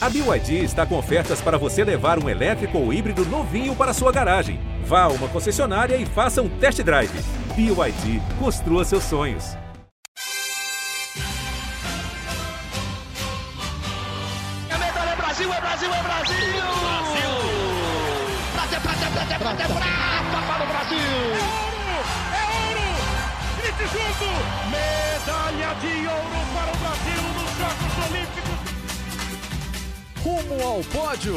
A BYD está com ofertas para você levar um elétrico ou híbrido novinho para sua garagem. Vá a uma concessionária e faça um test drive. BYD, construa seus sonhos. É medalha, é Brasil, é Brasil, é Brasil! Brasil! Prata, é prata, é prata, é prata, é prata para o Brasil! É ouro! Grite junto! Medalha de ouro para o Rumo ao pódio!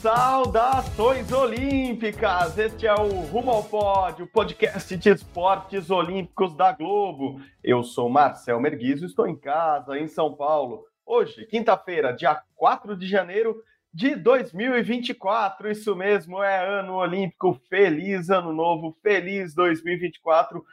Saudações olímpicas! Este é o Rumo ao Pódio, podcast de esportes olímpicos da Globo. Eu sou Marcel Merguizo, estou em casa, em São Paulo. Hoje, quinta-feira, dia 4 de janeiro de 2024. Isso mesmo, é ano olímpico. Feliz ano novo, feliz 2024,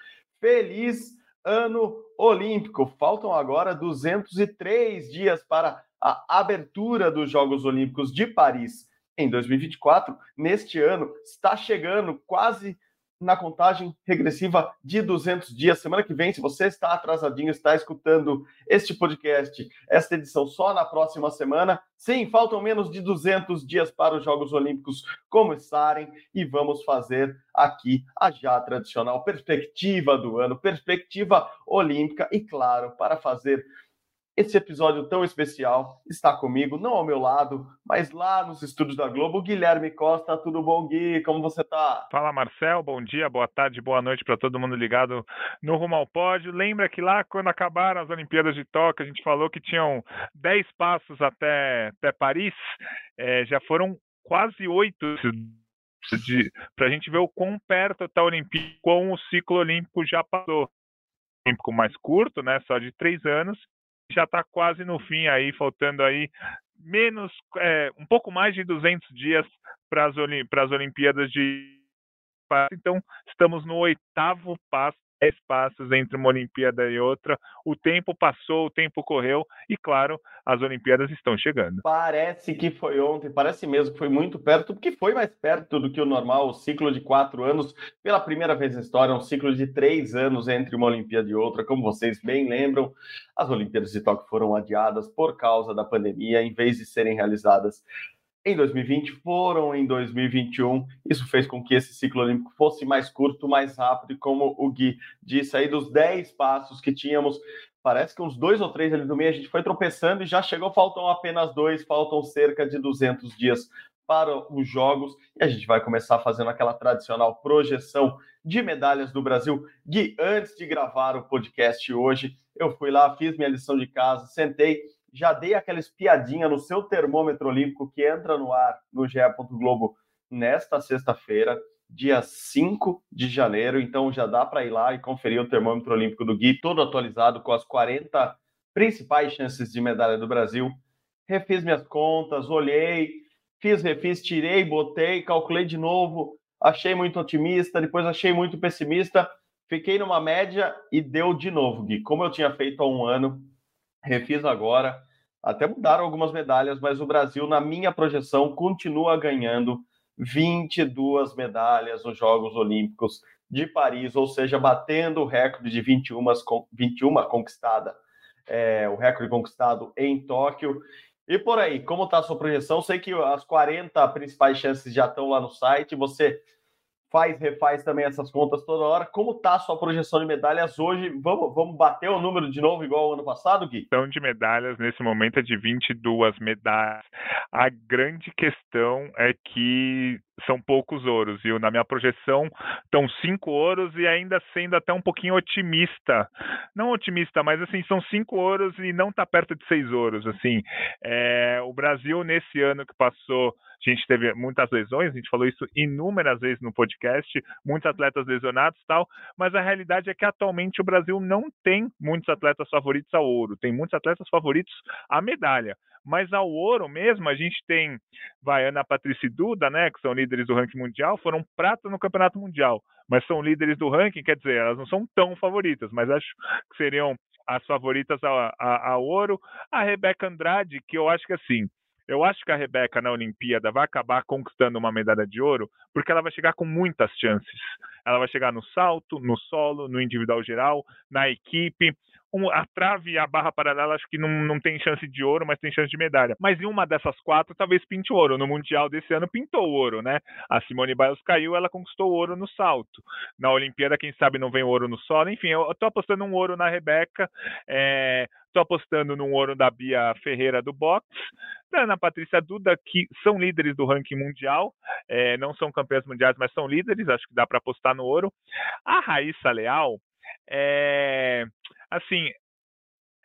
feliz ano olímpico. Faltam agora 203 dias para a abertura dos Jogos Olímpicos de Paris em 2024. Neste ano, está chegando quase na contagem regressiva de 200 dias. Semana que vem, se você está atrasadinho, está escutando este podcast, esta edição só na próxima semana. Sim, faltam menos de 200 dias para os Jogos Olímpicos começarem e vamos fazer aqui a já tradicional perspectiva do ano, perspectiva olímpica e, claro, para fazer esse episódio tão especial está comigo, não ao meu lado, mas lá nos estúdios da Globo, Guilherme Costa. Tudo bom, Gui? Como você tá? Fala, Marcel. Bom dia, boa tarde, boa noite para todo mundo ligado no Rumo ao Pódio. Lembra que lá, quando acabaram as Olimpíadas de Tóquio, a gente falou que tinham 10 passos até, até Paris. É, já foram quase oito para a gente ver o quão perto está a Olimpíada, com o ciclo olímpico já passou. Olímpico mais curto, né, só de três anos, já está quase no fim aí, faltando aí menos, é, um pouco mais de 200 dias para as Olimpíadas de então estamos no oitavo passo 10 passos entre uma Olimpíada e outra. O tempo passou, o tempo correu e, claro, as Olimpíadas estão chegando. Parece que foi ontem, parece mesmo que foi muito perto, porque foi mais perto do que o normal, o ciclo de quatro anos. Pela primeira vez na história, um ciclo de três anos entre uma Olimpíada e outra. Como vocês bem lembram, as Olimpíadas de Tóquio foram adiadas por causa da pandemia, em vez de serem realizadas em 2020, foram em 2021. Isso fez com que esse ciclo olímpico fosse mais curto, mais rápido, e como o Gui disse aí, dos 10 passos que tínhamos, parece que uns dois ou três ali no meio a gente foi tropeçando e já chegou, faltam apenas dois, faltam cerca de 200 dias para os Jogos, e a gente vai começar fazendo aquela tradicional projeção de medalhas do Brasil. Gui, antes de gravar o podcast hoje, eu fui lá, fiz minha lição de casa, sentei já dei aquela espiadinha no seu termômetro olímpico que entra no ar no GE. Globo nesta sexta-feira, dia 5 de janeiro. Então já dá para ir lá e conferir o termômetro olímpico do Gui, todo atualizado com as 40 principais chances de medalha do Brasil. Refiz minhas contas, olhei, fiz, refiz, tirei, botei, calculei de novo. Achei muito otimista, depois achei muito pessimista. Fiquei numa média e deu de novo, Gui. Como eu tinha feito há um ano, refiz agora. Até mudaram algumas medalhas, mas o Brasil, na minha projeção, continua ganhando 22 medalhas nos Jogos Olímpicos de Paris, ou seja, batendo o recorde de 21, 21 conquistada, é, o recorde conquistado em Tóquio. E por aí, como está a sua projeção? Sei que as 40 principais chances já estão lá no site. Você faz, refaz também essas contas toda hora. Como tá a sua projeção de medalhas hoje? Vamos, vamos bater o número de novo igual ao ano passado, Gui? Então, de medalhas nesse momento é de 22 medalhas. A grande questão é que são poucos ouros, viu? Na minha projeção estão cinco ouros e ainda sendo até um pouquinho otimista. Não otimista, mas assim, são cinco ouros e não está perto de seis ouros. Assim, é, o Brasil, nesse ano que passou, a gente teve muitas lesões, a gente falou isso inúmeras vezes no podcast, muitos atletas lesionados tal, mas a realidade é que atualmente o Brasil não tem muitos atletas favoritos ao ouro, tem muitos atletas favoritos à medalha. Mas ao ouro mesmo, a gente tem vai, Ana Patrícia e Duda, né, que são líderes do ranking mundial, foram prata no campeonato mundial, mas são líderes do ranking, quer dizer, elas não são tão favoritas, mas acho que seriam as favoritas a, a, a ouro. A Rebeca Andrade, que eu acho que assim, eu acho que a Rebeca na Olimpíada vai acabar conquistando uma medalha de ouro, porque ela vai chegar com muitas chances. Ela vai chegar no salto, no solo, no individual geral, na equipe a trave e a barra paralela acho que não, não tem chance de ouro, mas tem chance de medalha. Mas em uma dessas quatro, talvez pinte ouro. No Mundial desse ano pintou ouro, né? A Simone Biles caiu, ela conquistou ouro no salto. Na Olimpíada, quem sabe não vem ouro no solo. Enfim, eu tô apostando um ouro na Rebeca. É, Estou apostando num ouro da Bia Ferreira do boxe, da Ana Patrícia Duda, que são líderes do ranking mundial, é, não são campeãs mundiais, mas são líderes, acho que dá para apostar no ouro. A Raíssa Leal, é, assim,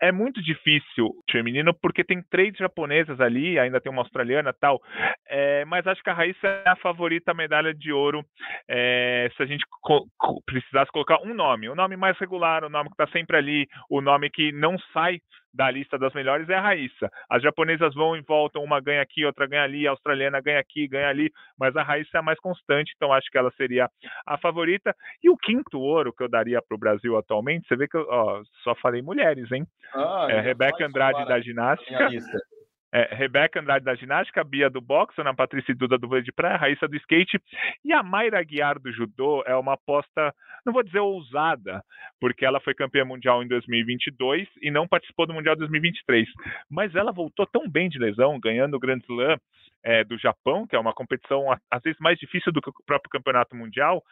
é muito difícil feminino porque tem três japonesas ali, ainda tem uma australiana tal, é, mas acho que a Raíssa é a favorita medalha de ouro é, se a gente co precisasse colocar um nome, o nome mais regular, o nome que está sempre ali, o nome que não sai da lista das melhores é a Raíssa. As japonesas vão e voltam, uma ganha aqui, outra ganha ali, a australiana ganha aqui, ganha ali, mas a Raíssa é a mais constante, então acho que ela seria a favorita. E o quinto ouro que eu daria para o Brasil atualmente, você vê que eu ó, só falei mulheres, hein? Ah, é, Rebeca Andrade da ginástica. É, Rebeca Andrade da ginástica, Bia do boxe, Ana Patrícia Duda do vôlei de praia, Raíssa do skate e a Mayra Guiar do judô é uma aposta, não vou dizer ousada, porque ela foi campeã mundial em 2022 e não participou do Mundial 2023, mas ela voltou tão bem de lesão, ganhando o Grand Slam é, do Japão, que é uma competição às vezes mais difícil do que o próprio campeonato mundial.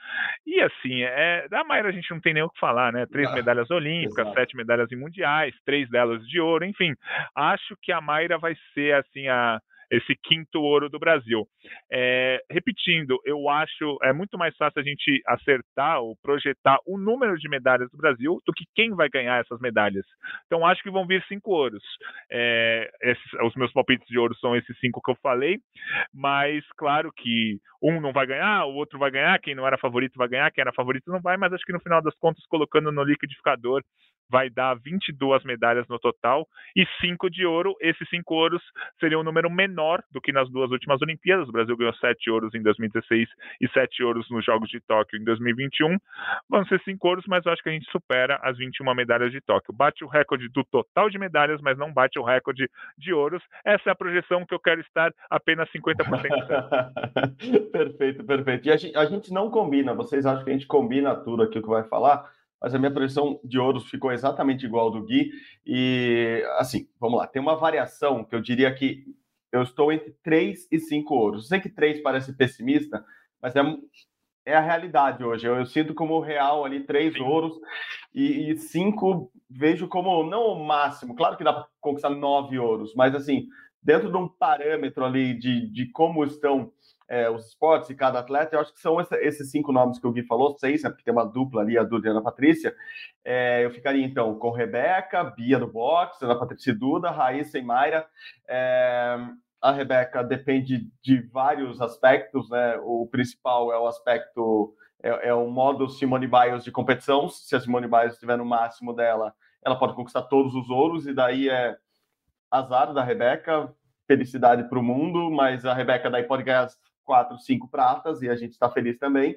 E assim, é, da Mayra a gente não tem nem o que falar, né? Três ah, medalhas olímpicas, exato. sete medalhas em mundiais, três delas de ouro, enfim. Acho que a Mayra vai ser assim a esse quinto ouro do Brasil. É, repetindo, eu acho é muito mais fácil a gente acertar ou projetar o número de medalhas do Brasil do que quem vai ganhar essas medalhas. Então acho que vão vir cinco ouros. É, esses, os meus palpites de ouro são esses cinco que eu falei, mas claro que um não vai ganhar, o outro vai ganhar, quem não era favorito vai ganhar, quem era favorito não vai, mas acho que no final das contas, colocando no liquidificador, vai dar 22 medalhas no total e 5 de ouro. Esses 5 ouros seriam um número menor do que nas duas últimas Olimpíadas. O Brasil ganhou 7 ouros em 2016 e 7 ouros nos Jogos de Tóquio em 2021. Vão ser 5 ouros, mas eu acho que a gente supera as 21 medalhas de Tóquio. Bate o recorde do total de medalhas, mas não bate o recorde de ouros. Essa é a projeção que eu quero estar apenas 50% perfeito, perfeito. E a gente, a gente não combina, vocês acham que a gente combina tudo aqui o que vai falar? Mas a minha projeção de ouros ficou exatamente igual ao do Gui. E, assim, vamos lá, tem uma variação que eu diria que eu estou entre 3 e 5 ouros. Sei que 3 parece pessimista, mas é, é a realidade hoje. Eu, eu sinto como real ali 3 ouros e 5 vejo como não o máximo. Claro que dá para conquistar 9 ouros, mas assim, dentro de um parâmetro ali de, de como estão é, os esportes e cada atleta, eu acho que são esses cinco nomes que o Gui falou, seis, né, porque tem uma dupla ali, a Duda e a Ana Patrícia. É, eu ficaria então com Rebeca, Bia do boxe, Ana Patrícia e Duda, Raíssa e Mayra. É, a Rebeca depende de vários aspectos, né? O principal é o aspecto, é, é o modo Simone Biles de competição. Se a Simone Biles estiver no máximo dela, ela pode conquistar todos os ouros, e daí é azar da Rebeca, felicidade para o mundo, mas a Rebeca daí pode ganhar quatro, cinco pratas, e a gente está feliz também.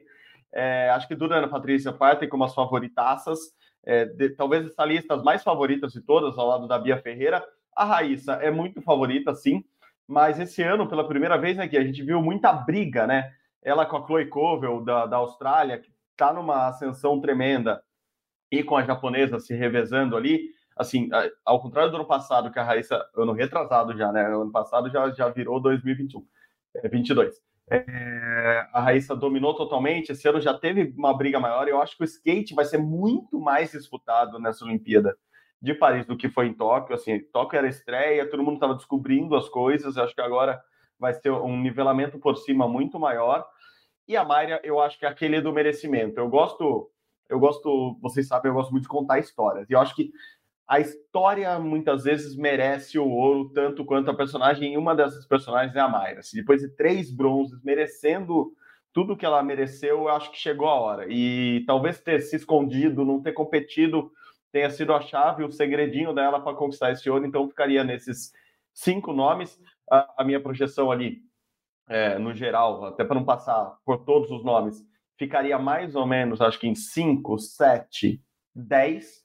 É, acho que Duda e Ana Patrícia partem como as favoritaças, é, de, talvez essa lista as mais favoritas de todas, ao lado da Bia Ferreira. A Raíssa é muito favorita, sim, mas esse ano, pela primeira vez aqui, a gente viu muita briga, né? Ela com a Chloe Covell, da, da Austrália, que está numa ascensão tremenda, e com a japonesa se revezando ali, assim, ao contrário do ano passado, que a Raíssa, ano retrasado já, né? Ano passado já, já virou 2021, é, 22. É, a Raíssa dominou totalmente. Esse ano já teve uma briga maior. Eu acho que o skate vai ser muito mais disputado nessa Olimpíada de Paris do que foi em Tóquio. Assim, Tóquio era estreia, todo mundo estava descobrindo as coisas. Eu acho que agora vai ser um nivelamento por cima muito maior. E a Mayra, eu acho que é aquele do merecimento. Eu gosto, eu gosto, vocês sabem, eu gosto muito de contar histórias. E eu acho que a história muitas vezes merece o ouro tanto quanto a personagem, e uma dessas personagens é a Mayra. Assim, depois de três bronzes, merecendo tudo que ela mereceu, eu acho que chegou a hora. E talvez ter se escondido, não ter competido, tenha sido a chave, o segredinho dela para conquistar esse ouro. Então, ficaria nesses cinco nomes. A, a minha projeção ali, é, no geral, até para não passar por todos os nomes, ficaria mais ou menos, acho que em cinco, sete, dez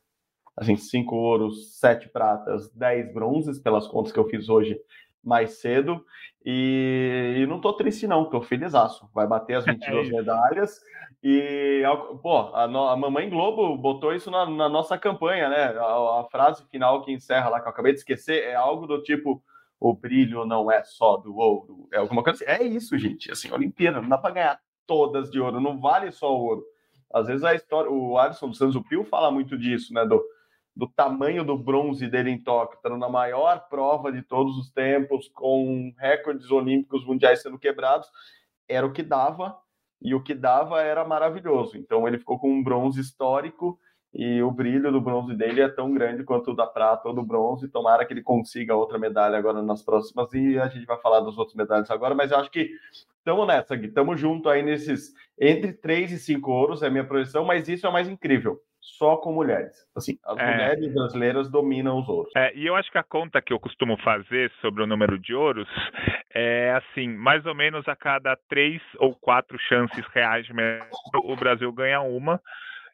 assim, cinco ouros, sete pratas, dez bronzes, pelas contas que eu fiz hoje, mais cedo. E, e não tô triste, não, tô felizaço. Vai bater as 22 é medalhas. E, pô, a, a, Mamãe Globo botou isso na, na nossa campanha, né? A, a, frase final que encerra lá, que eu acabei de esquecer, é algo do tipo: o brilho não é só do ouro. É alguma coisa assim. É isso, gente. Assim, Olimpíada, não dá para ganhar todas de ouro, não vale só o ouro. Às vezes a história, o Alisson do Santos Pio fala muito disso, né? Do, do tamanho do bronze dele em Tóquio, estando na maior prova de todos os tempos, com recordes olímpicos mundiais sendo quebrados, era o que dava, e o que dava era maravilhoso. Então ele ficou com um bronze histórico, e o brilho do bronze dele é tão grande quanto o da prata ou do bronze. Tomara que ele consiga outra medalha agora nas próximas, e a gente vai falar das outras medalhas agora, mas eu acho que estamos nessa, Gui, estamos junto aí nesses entre 3 e 5 ouros, é a minha projeção, mas isso é mais incrível só com mulheres. Assim, as é. mulheres brasileiras dominam os ouros. É, e eu acho que a conta que eu costumo fazer sobre o número de ouros é assim, mais ou menos a cada três ou quatro chances reais de medalha, o Brasil ganha uma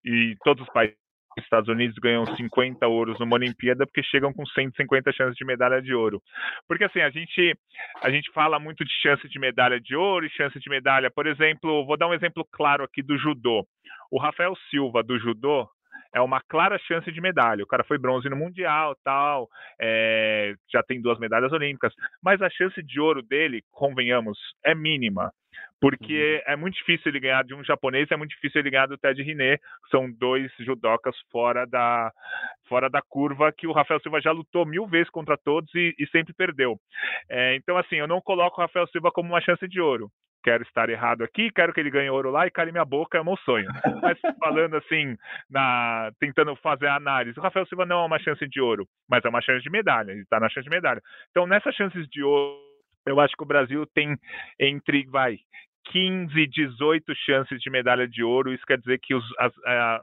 e todos os países Estados Unidos ganham 50 ouros numa Olimpíada porque chegam com 150 chances de medalha de ouro. Porque assim, a gente a gente fala muito de chance de medalha de ouro e chance de medalha, por exemplo, vou dar um exemplo claro aqui do judô. O Rafael Silva do judô, é uma clara chance de medalha. O cara foi bronze no Mundial, tal, é, já tem duas medalhas olímpicas, mas a chance de ouro dele, convenhamos, é mínima. Porque uhum. é muito difícil ele ganhar de um japonês, é muito difícil ele ganhar do Ted Riné, são dois judocas fora da, fora da curva que o Rafael Silva já lutou mil vezes contra todos e, e sempre perdeu. É, então, assim, eu não coloco o Rafael Silva como uma chance de ouro quero estar errado aqui, quero que ele ganhe ouro lá e cale minha boca, é meu sonho. Mas falando assim, na, tentando fazer a análise, o Rafael Silva não é uma chance de ouro, mas é uma chance de medalha, ele está na chance de medalha. Então, nessas chances de ouro, eu acho que o Brasil tem entre, vai, 15, 18 chances de medalha de ouro. Isso quer dizer que os, as,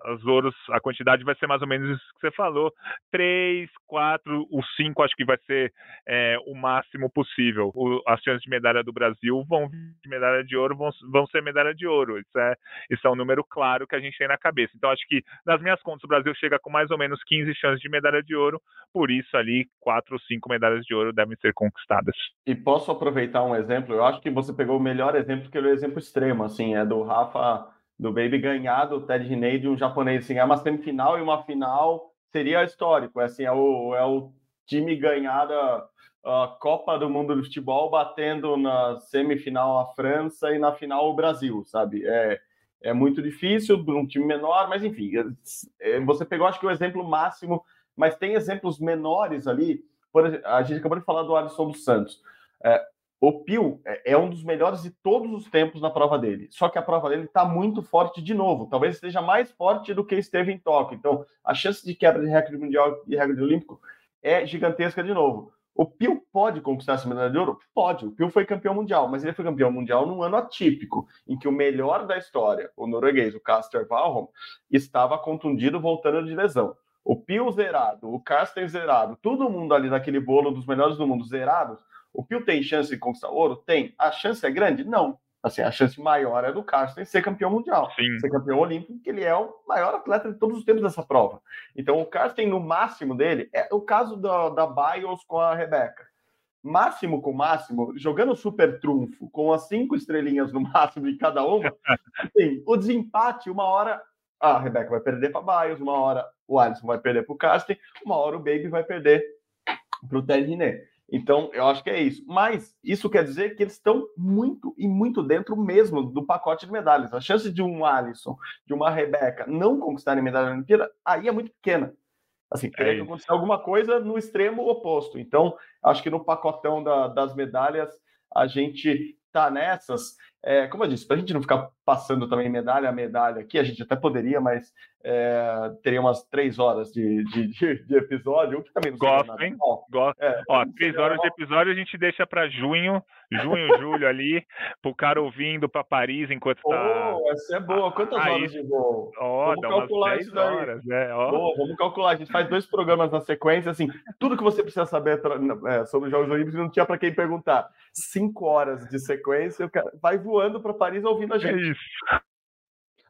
as ouros, a quantidade vai ser mais ou menos isso que você falou: 3, 4, os 5 acho que vai ser é, o máximo possível. O, as chances de medalha do Brasil vão de medalha de ouro, vão, vão ser medalha de ouro. Isso é, isso é um número claro que a gente tem na cabeça. Então, acho que nas minhas contas, o Brasil chega com mais ou menos 15 chances de medalha de ouro, por isso ali 4 ou 5 medalhas de ouro devem ser conquistadas. E posso aproveitar um exemplo? Eu acho que você pegou o melhor exemplo que ele exemplo extremo, assim, é do Rafa, do Baby ganhar do Ted Riney de um japonês, assim, é uma semifinal e uma final seria histórico, é assim, é o, é o time ganhar a, a Copa do Mundo do Futebol batendo na semifinal a França e na final o Brasil, sabe? É, é muito difícil para um time menor, mas enfim, é, você pegou acho que o exemplo máximo, mas tem exemplos menores ali. Por a gente acabou de falar do Alisson dos Santos. É, o Pio é, é um dos melhores de todos os tempos na prova dele. Só que a prova dele está muito forte de novo. Talvez esteja mais forte do que esteve em Tóquio. Então, a chance de quebra de recorde mundial e recorde olímpico é gigantesca de novo. O Pio pode conquistar essa medalha de ouro? Pode. O Pio foi campeão mundial, mas ele foi campeão mundial num ano atípico, em que o melhor da história, o norueguês, o Caster Valholm, estava contundido voltando de lesão. O Pio zerado, o Caster zerado, todo mundo ali naquele bolo dos melhores do mundo zerados, o Pio tem chance de conquistar ouro? Tem. A chance é grande? Não. Assim, a chance maior é do Carsten ser campeão mundial, Sim. ser campeão olímpico, que ele é o maior atleta de todos os tempos dessa prova. Então, o Carsten, no máximo dele, é o caso da, da Bios com a Rebeca. Máximo com máximo, jogando super trunfo, com as cinco estrelinhas no máximo de cada uma, assim, o desempate, uma hora a Rebeca vai perder para Bios, uma hora o Alisson vai perder para o Carsten, uma hora o Baby vai perder para o Ted Riné. Então, eu acho que é isso. Mas isso quer dizer que eles estão muito e muito dentro mesmo do pacote de medalhas. A chance de um Alisson, de uma Rebeca não conquistarem medalha na Olimpíada, aí é muito pequena. Assim, teria é que acontecer alguma coisa no extremo oposto. Então, acho que no pacotão da, das medalhas, a gente tá nessas. É, como eu disse, para a gente não ficar passando também medalha a medalha aqui, a gente até poderia, mas é, teria umas três horas de, de, de, de episódio, o que também não Gosto, hein? Gosto. É, Ó, três horas de episódio a gente deixa para junho, junho, julho ali, para o cara ouvindo para Paris enquanto tá. Oh, essa é boa. Quantas aí, horas de voo? Ó, dá calcular isso horas, né? Ó. Boa, vamos calcular. A gente faz dois programas na sequência, assim, tudo que você precisa saber é, sobre os Jogos Olímpicos não tinha para quem perguntar. Cinco horas de sequência, o cara vai voando para Paris ouvindo a gente. É isso.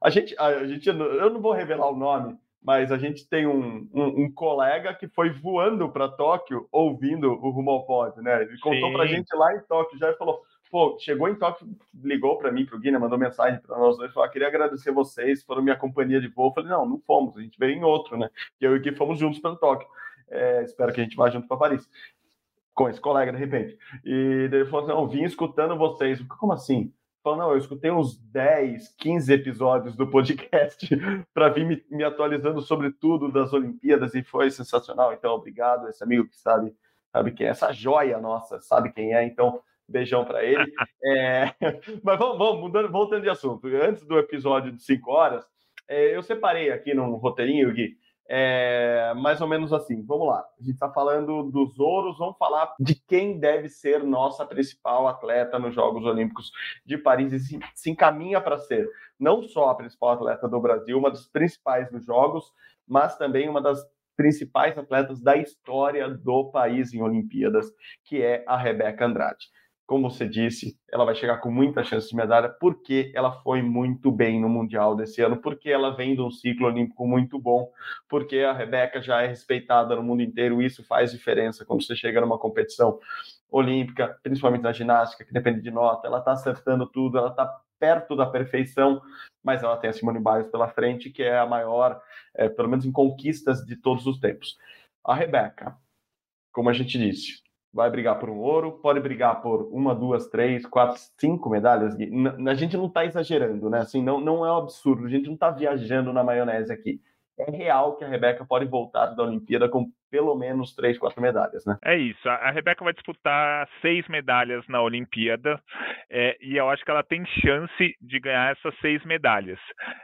A gente, a gente, eu não vou revelar o nome, mas a gente tem um, um, um colega que foi voando para Tóquio ouvindo o Rumo ao Pódio, né? Ele contou para a gente lá em Tóquio já falou: pô, chegou em Tóquio, ligou para mim, para o Guina, mandou mensagem para nós dois, falou: ah, queria agradecer vocês, foram minha companhia de voo. Eu falei: não, não fomos, a gente veio em outro, né? E eu e o Gui fomos juntos para Tóquio. É, espero que a gente vá junto para Paris com esse colega, de repente. E ele falou assim: não, vim escutando vocês. Como assim? Falou, não, eu escutei uns 10, 15 episódios do podcast para vir me, me, atualizando sobre tudo das Olimpíadas e foi sensacional. Então, obrigado, esse amigo que sabe, sabe quem é, essa joia nossa, sabe quem é. Então, beijão para ele. É, mas vamos, vamos mudando, voltando de assunto. Antes do episódio de 5 horas, é, eu separei aqui num roteirinho, Gui, é, mais ou menos assim. Vamos lá. A gente está falando dos ouros, vamos falar de quem deve ser nossa principal atleta nos Jogos Olímpicos de Paris e se, se encaminha para ser não só a principal atleta do Brasil, uma das principais nos Jogos, mas também uma das principais atletas da história do país em Olimpíadas, que é a Rebeca Andrade como você disse, ela vai chegar com muita chance de medalha, porque ela foi muito bem no Mundial desse ano, porque ela vem de um ciclo olímpico muito bom, porque a Rebeca já é respeitada no mundo inteiro, isso faz diferença quando você chega numa competição olímpica, principalmente na ginástica, que depende de nota, ela está acertando tudo, ela está perto da perfeição, mas ela tem a Simone Biles pela frente, que é a maior, é, pelo menos em conquistas de todos os tempos. A Rebeca, como a gente disse, vai brigar por um ouro, pode brigar por uma, duas, três, quatro, cinco medalhas. A gente não está exagerando, né? Assim, não, não é um absurdo, a gente não está viajando na maionese aqui. É real que a Rebeca pode voltar da Olimpíada com pelo menos três, quatro medalhas, né? É isso. A Rebeca vai disputar seis medalhas na Olimpíada é, e eu acho que ela tem chance de ganhar essas seis medalhas.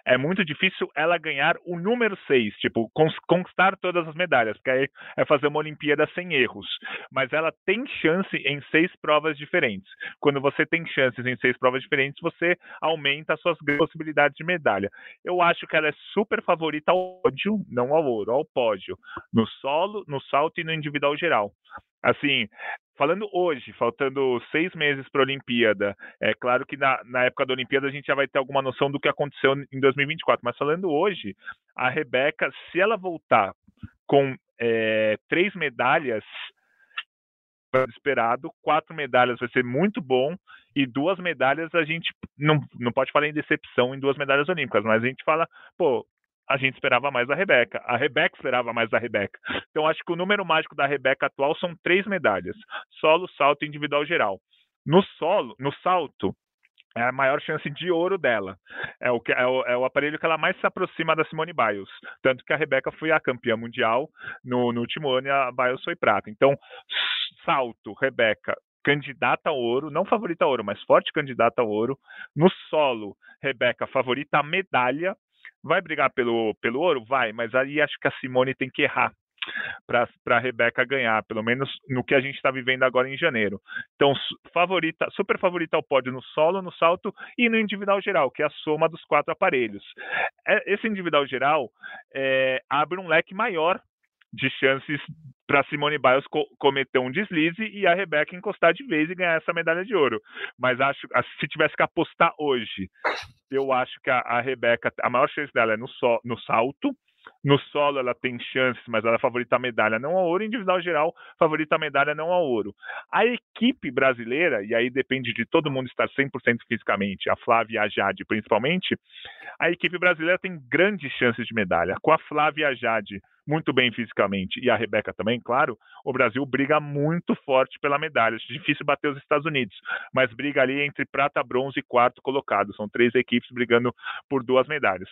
É muito difícil ela ganhar o número seis, tipo, conquistar todas as medalhas, porque aí é fazer uma Olimpíada sem erros. Mas ela tem chance em seis provas diferentes. Quando você tem chances em seis provas diferentes, você aumenta as suas possibilidades de medalha. Eu acho que ela é super favorita ao pódio, não ao ouro, ao pódio. No solo, no salto e no individual geral. Assim, falando hoje, faltando seis meses para a Olimpíada, é claro que na, na, época da Olimpíada a gente já vai ter alguma noção do que aconteceu em 2024, mas falando hoje, a Rebeca, se ela voltar com é, três medalhas, esperado, quatro medalhas vai ser muito bom e duas medalhas a gente não, não pode falar em decepção em duas medalhas olímpicas, mas a gente fala, pô, a gente esperava mais da Rebeca. A Rebeca esperava mais da Rebeca. Então, acho que o número mágico da Rebeca atual são três medalhas: solo, salto e individual geral. No solo, no salto, é a maior chance de ouro dela. É o, que, é o, é o, aparelho que ela mais se aproxima da Simone Biles. Tanto que a Rebeca foi a campeã mundial no, no último ano e a Biles foi prata. Então, salto, Rebeca, candidata ao ouro, não favorita ao ouro, mas forte candidata ao ouro. No solo, Rebeca favorita a medalha, Vai brigar pelo, pelo ouro? Vai, mas aí acho que a Simone tem que errar para a Rebeca ganhar, pelo menos no que a gente está vivendo agora em janeiro. Então, favorita, super favorita ao pódio no solo, no salto e no individual geral, que é a soma dos quatro aparelhos. É, esse individual geral é, abre um leque maior de chances para Simone Biles co cometer um deslize e a Rebeca encostar de vez e ganhar essa medalha de ouro. Mas acho se tivesse que apostar hoje, eu acho que a, a Rebeca, a maior chance dela é no, so, no salto. No solo ela tem chances, mas ela favorita a medalha não ao ouro. Individual geral, favorita a medalha não ao ouro. A equipe brasileira, e aí depende de todo mundo estar 100% fisicamente, a Flávia e a Jade principalmente, a equipe brasileira tem grandes chances de medalha. Com a Flávia e a Jade muito bem fisicamente, e a Rebeca também, claro, o Brasil briga muito forte pela medalha. É difícil bater os Estados Unidos, mas briga ali entre prata, bronze e quarto colocado. São três equipes brigando por duas medalhas.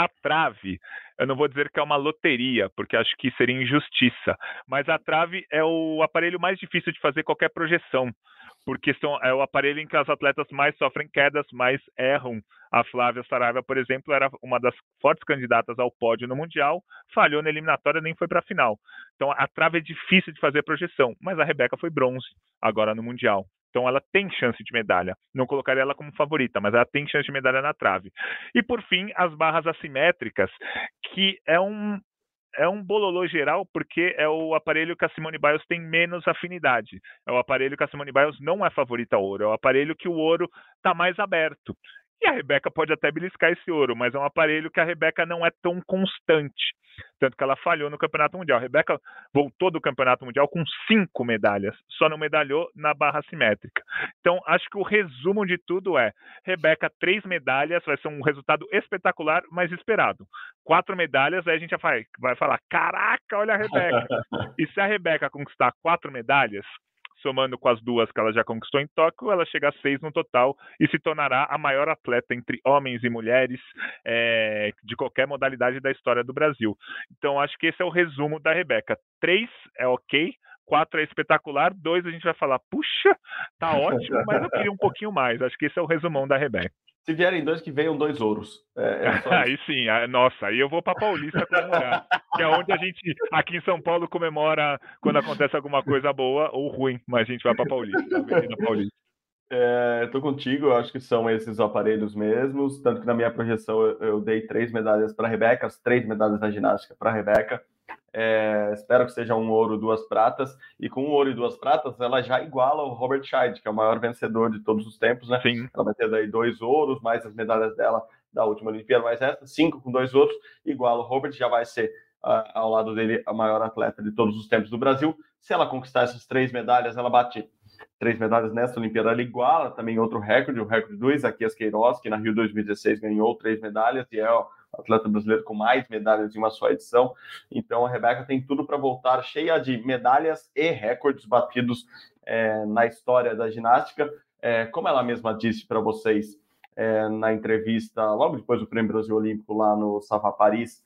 A trave, eu não vou dizer que é uma loteria, porque acho que seria injustiça, mas a trave é o aparelho mais difícil de fazer qualquer projeção porque são, é o aparelho em que as atletas mais sofrem quedas, mais erram. A Flávia Saraiva, por exemplo, era uma das fortes candidatas ao pódio no Mundial, falhou na eliminatória nem foi para a final. Então a trave é difícil de fazer projeção, mas a Rebeca foi bronze agora no Mundial. Então ela tem chance de medalha. Não colocaria ela como favorita, mas ela tem chance de medalha na trave. E por fim, as barras assimétricas, que é um, é um bololô geral porque é o aparelho que a Simone Biles tem menos afinidade. É o aparelho que a Simone Biles não é favorita ao ouro. É o aparelho que o ouro está mais aberto. E a Rebeca pode até beliscar esse ouro, mas é um aparelho que a Rebeca não é tão constante. Tanto que ela falhou no Campeonato Mundial. A Rebeca voltou do Campeonato Mundial com cinco medalhas, só não medalhou na barra simétrica. Então, acho que o resumo de tudo é: Rebeca, três medalhas, vai ser um resultado espetacular, mas esperado. Quatro medalhas, aí a gente vai, vai falar: caraca, olha a Rebeca. e se a Rebeca conquistar quatro medalhas, somando com as duas que ela já conquistou em Tóquio, ela chega a seis no total e se tornará a maior atleta entre homens e mulheres é, de qualquer modalidade da história do Brasil. Então, acho que esse é o resumo da Rebeca. Três é ok, quatro é espetacular, dois a gente vai falar, puxa, tá ótimo, mas eu queria um pouquinho mais. Acho que esse é o resumão da Rebeca. Se vierem dois, que venham dois ouros. É, é aí sim, nossa, aí eu vou para Paulista comemorar. que é onde a gente, aqui em São Paulo, comemora quando acontece alguma coisa boa ou ruim, mas a gente vai para Paulista, Avenida Paulista. É, tô contigo, eu acho que são esses aparelhos mesmos, tanto que na minha projeção eu, eu dei três medalhas para a Rebeca, as três medalhas da ginástica para a Rebeca. É, espero que seja um ouro, duas pratas. E com um ouro e duas pratas, ela já iguala o Robert Scheid, que é o maior vencedor de todos os tempos, né? Sim. Ela vai ter daí dois ouros, mais as medalhas dela da última Olimpíada, mais essa, cinco com dois outros, igual o Robert, já vai ser uh, ao lado dele a maior atleta de todos os tempos do Brasil. Se ela conquistar essas três medalhas, ela bate três medalhas nessa Olimpíada, ela iguala também outro recorde, o recorde do Isaquias Queiroz, que na Rio 2016 ganhou três medalhas e é o atleta brasileiro com mais medalhas em uma só edição. Então a Rebeca tem tudo para voltar cheia de medalhas e recordes batidos é, na história da ginástica. É, como ela mesma disse para vocês é, na entrevista, logo depois do Prêmio Brasil Olímpico lá no Sava Paris,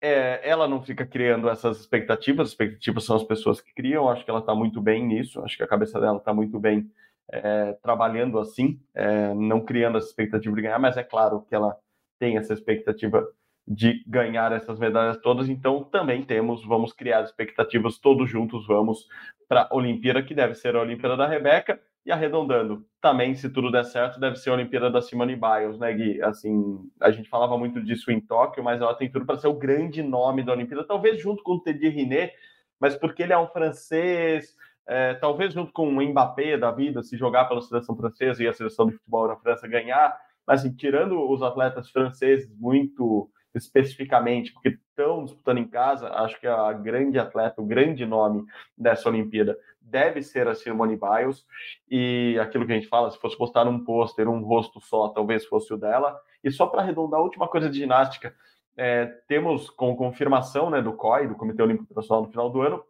é, ela não fica criando essas expectativas, as expectativas são as pessoas que criam, acho que ela está muito bem nisso, acho que a cabeça dela está muito bem é, trabalhando assim, é, não criando essa expectativa de ganhar, mas é claro que ela tem essa expectativa de ganhar essas medalhas todas, então também temos, vamos criar expectativas todos juntos, vamos para a Olimpíada, que deve ser a Olimpíada da Rebeca, e arredondando, também, se tudo der certo, deve ser a Olimpíada da Simone Biles, né, Gui? Assim, a gente falava muito disso em Tóquio, mas ela tem tudo para ser o grande nome da Olimpíada, talvez junto com o Teddy Riné, mas porque ele é um francês, é, talvez junto com o Mbappé da vida, se jogar pela seleção francesa e a seleção de futebol na França ganhar, mas assim, tirando os atletas franceses muito especificamente, porque estão disputando em casa, acho que a grande atleta, o grande nome dessa Olimpíada deve ser a Simone Biles, e aquilo que a gente fala, se fosse postar um pôster, um rosto só, talvez fosse o dela. E só para arredondar, a última coisa de ginástica, é, temos com confirmação né, do COI, do Comitê Olímpico Internacional, no final do ano,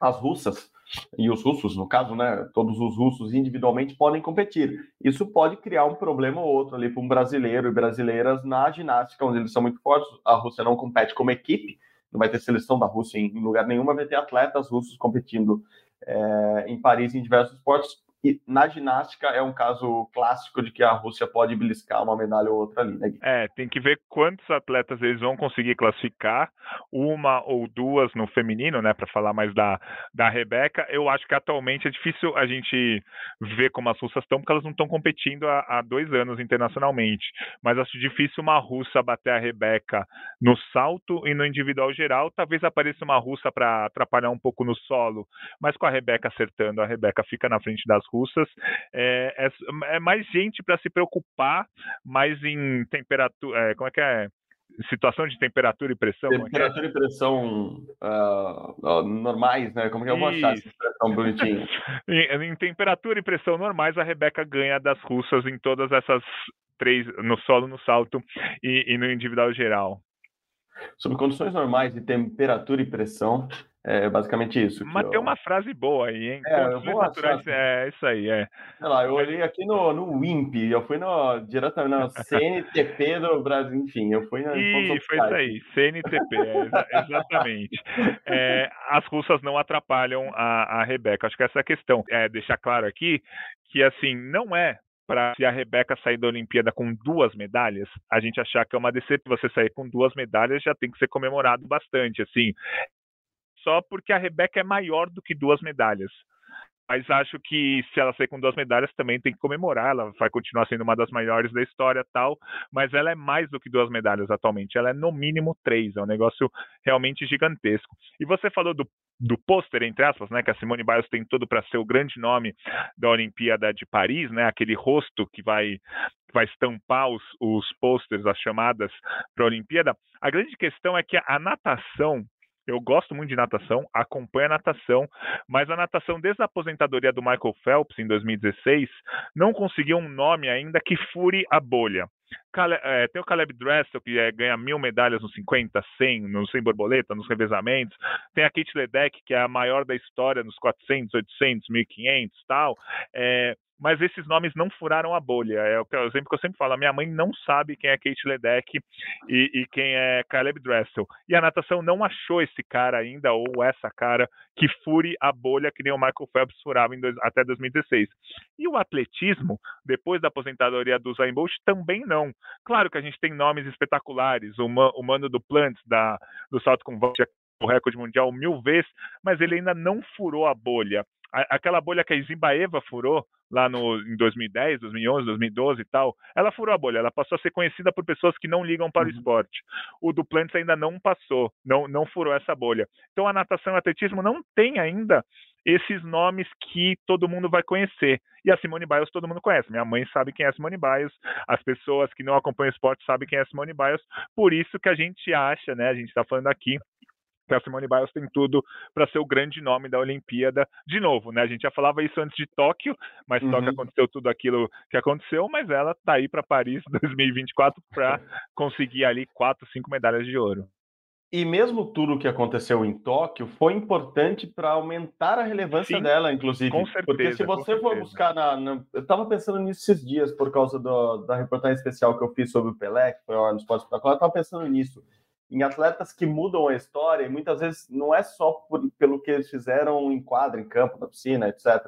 as russas e os russos, no caso, né, todos os russos individualmente podem competir. Isso pode criar um problema ou outro ali para um brasileiro e brasileiras na ginástica, onde eles são muito fortes. A Rússia não compete como equipe, não vai ter seleção da Rússia em lugar nenhum, vai ter atletas russos competindo é, em Paris em diversos esportes. E na ginástica é um caso clássico de que a Rússia pode beliscar uma medalha ou outra ali, né? É, tem que ver quantos atletas eles vão conseguir classificar, uma ou duas no feminino, né? Para falar mais da, da Rebeca. Eu acho que atualmente é difícil a gente ver como as russas estão, porque elas não estão competindo há, há, dois anos internacionalmente. Mas acho difícil uma russa bater a Rebeca no salto e no individual geral. Talvez apareça uma russa para atrapalhar um pouco no solo, mas com a Rebeca acertando, a Rebeca fica na frente das russas. É, é, é mais gente para se preocupar, mais em temperatura. É, como é que é? situação de temperatura e pressão? É é? Temperatura e pressão uh, normais, né? Como que eu vou achar essa expressão bonitinha? em, em, temperatura e pressão normais, a Rebeca ganha das russas em todas essas três, no solo, no salto e, e no individual geral. Sobre condições normais de temperatura e pressão, é basicamente isso. Mas eu... tem uma frase boa aí, hein? É, eu vou naturais, é isso aí, é. Sei lá, eu olhei aqui no, no WIMP, eu fui no, diretamente no CNTP do Brasil, enfim, eu fui na. Ih, foi isso aí, CNTP, é, exatamente. é, as russas não atrapalham a, a Rebeca, acho que essa é a questão. É, deixar claro aqui que, assim, não é para se a Rebeca sair da Olimpíada com duas medalhas, a gente achar que é uma decepção. Você sair com duas medalhas já tem que ser comemorado bastante, assim só porque a Rebeca é maior do que duas medalhas. Mas acho que se ela sair com duas medalhas também tem que comemorar. Ela vai continuar sendo uma das maiores da história tal. Mas ela é mais do que duas medalhas atualmente. Ela é no mínimo três. É um negócio realmente gigantesco. E você falou do do pôster, entre aspas, né, que a Simone Biles tem tudo para ser o grande nome da Olimpíada de Paris, né, aquele rosto que vai vai estampar os, os posters, as chamadas para a Olimpíada. A grande questão é que a natação eu gosto muito de natação, acompanho a natação, mas a natação desde a aposentadoria do Michael Phelps em 2016 não conseguiu um nome ainda que fure a bolha. É, tem o Caleb Dressel, que é, ganha mil medalhas nos 50, 100, no 100 borboleta, nos revezamentos. Tem a Kate Ledeck, que é a maior da história nos 400, 800, 1500 tal. É, mas esses nomes não furaram a bolha. É o, exemplo que eu sempre falo. Minha mãe não sabe quem é Kate Ledeck e, e, quem é Caleb Dressel. E a natação não achou esse cara ainda, ou essa cara, que fure a bolha que nem o Michael Phelps furava dois, até 2016. E o atletismo, depois da aposentadoria do Zayn Bolt, também não. Claro que a gente tem nomes espetaculares. O, o Mano do Plants, da, do salto com o recorde mundial mil vezes, mas ele ainda não furou a bolha aquela bolha que a Zimbaeva furou lá no, em 2010, 2011, 2012 e tal, ela furou a bolha, ela passou a ser conhecida por pessoas que não ligam para o uhum. esporte. O Duplantis ainda não passou, não, não furou essa bolha. Então a natação e o atletismo não tem ainda esses nomes que todo mundo vai conhecer. E a Simone Biles todo mundo conhece. Minha mãe sabe quem é a Simone Biles, as pessoas que não acompanham o esporte sabem quem é a Simone Biles. Por isso que a gente acha, né, a gente está falando aqui que a Simone Biles tem tudo para ser o grande nome da Olimpíada. De novo, né? A gente já falava isso antes de Tóquio, mas uhum. Tóquio aconteceu tudo aquilo que aconteceu, mas ela tá aí para Paris 2024 para conseguir ali quatro, cinco medalhas de ouro. E mesmo tudo o que aconteceu em Tóquio foi importante para aumentar a relevância Sim, dela, inclusive. Com certeza. Porque se você for buscar na, na, Eu estava pensando nisso esses dias, por causa do, da reportagem especial que eu fiz sobre o Pelé, que foi no Esporte Espetacular, eu estava pensando nisso em atletas que mudam a história, e muitas vezes não é só por, pelo que eles fizeram em quadra, em campo, na piscina, etc.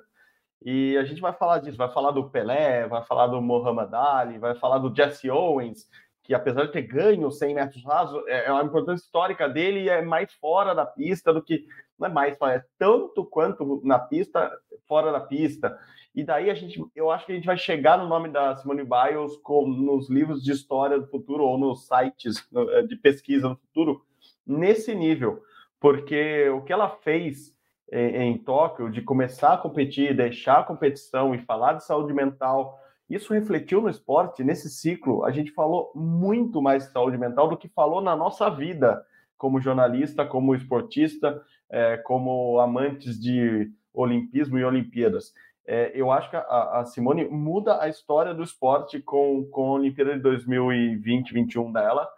E a gente vai falar disso, vai falar do Pelé, vai falar do Muhammad Ali, vai falar do Jesse Owens, que apesar de ter ganho 100 metros rasos, é, é uma importância histórica dele e é mais fora da pista do que não é mais, é tanto quanto na pista, fora da pista. E daí a gente, eu acho que a gente vai chegar no nome da Simone Biles com, nos livros de história do futuro ou nos sites eh, de pesquisa do futuro nesse nível, porque o que ela fez em, em Tóquio de começar a competir, deixar a competição e falar de saúde mental, isso refletiu no esporte. Nesse ciclo, a gente falou muito mais de saúde mental do que falou na nossa vida como jornalista, como esportista, é, como amantes de olimpismo e Olimpíadas é, eu acho que a, a, Simone muda a história do esporte com, com a Olimpíada de 2020, 2021 dela,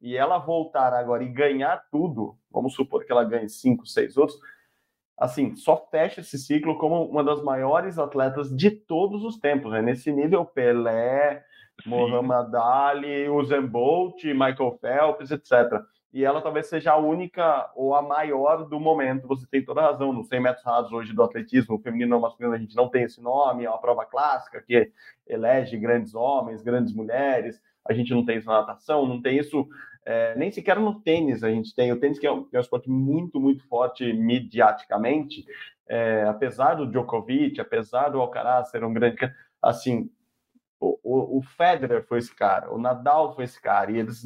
e ela voltar agora e ganhar tudo, vamos supor que ela ganhe cinco, seis outros, assim, só fecha esse ciclo como uma das maiores atletas de todos os tempos, né? Nesse nível, Pelé, Sim. Muhammad Ali, Usain Bolt, Michael Phelps, etc e ela talvez seja a única ou a maior do momento. Você tem toda a razão. Nos 100 metros rasos hoje do atletismo feminino ou masculino, a gente não tem esse nome, é uma prova clássica que elege grandes homens, grandes mulheres. A gente não tem isso na natação, não tem isso é, nem sequer no tênis. A gente tem o tênis, que é um, é um esporte muito, muito forte mediaticamente. É, apesar do Djokovic, apesar do Alcaraz ser um grande. Assim, o, o, o Federer foi esse cara, o Nadal foi esse cara, e eles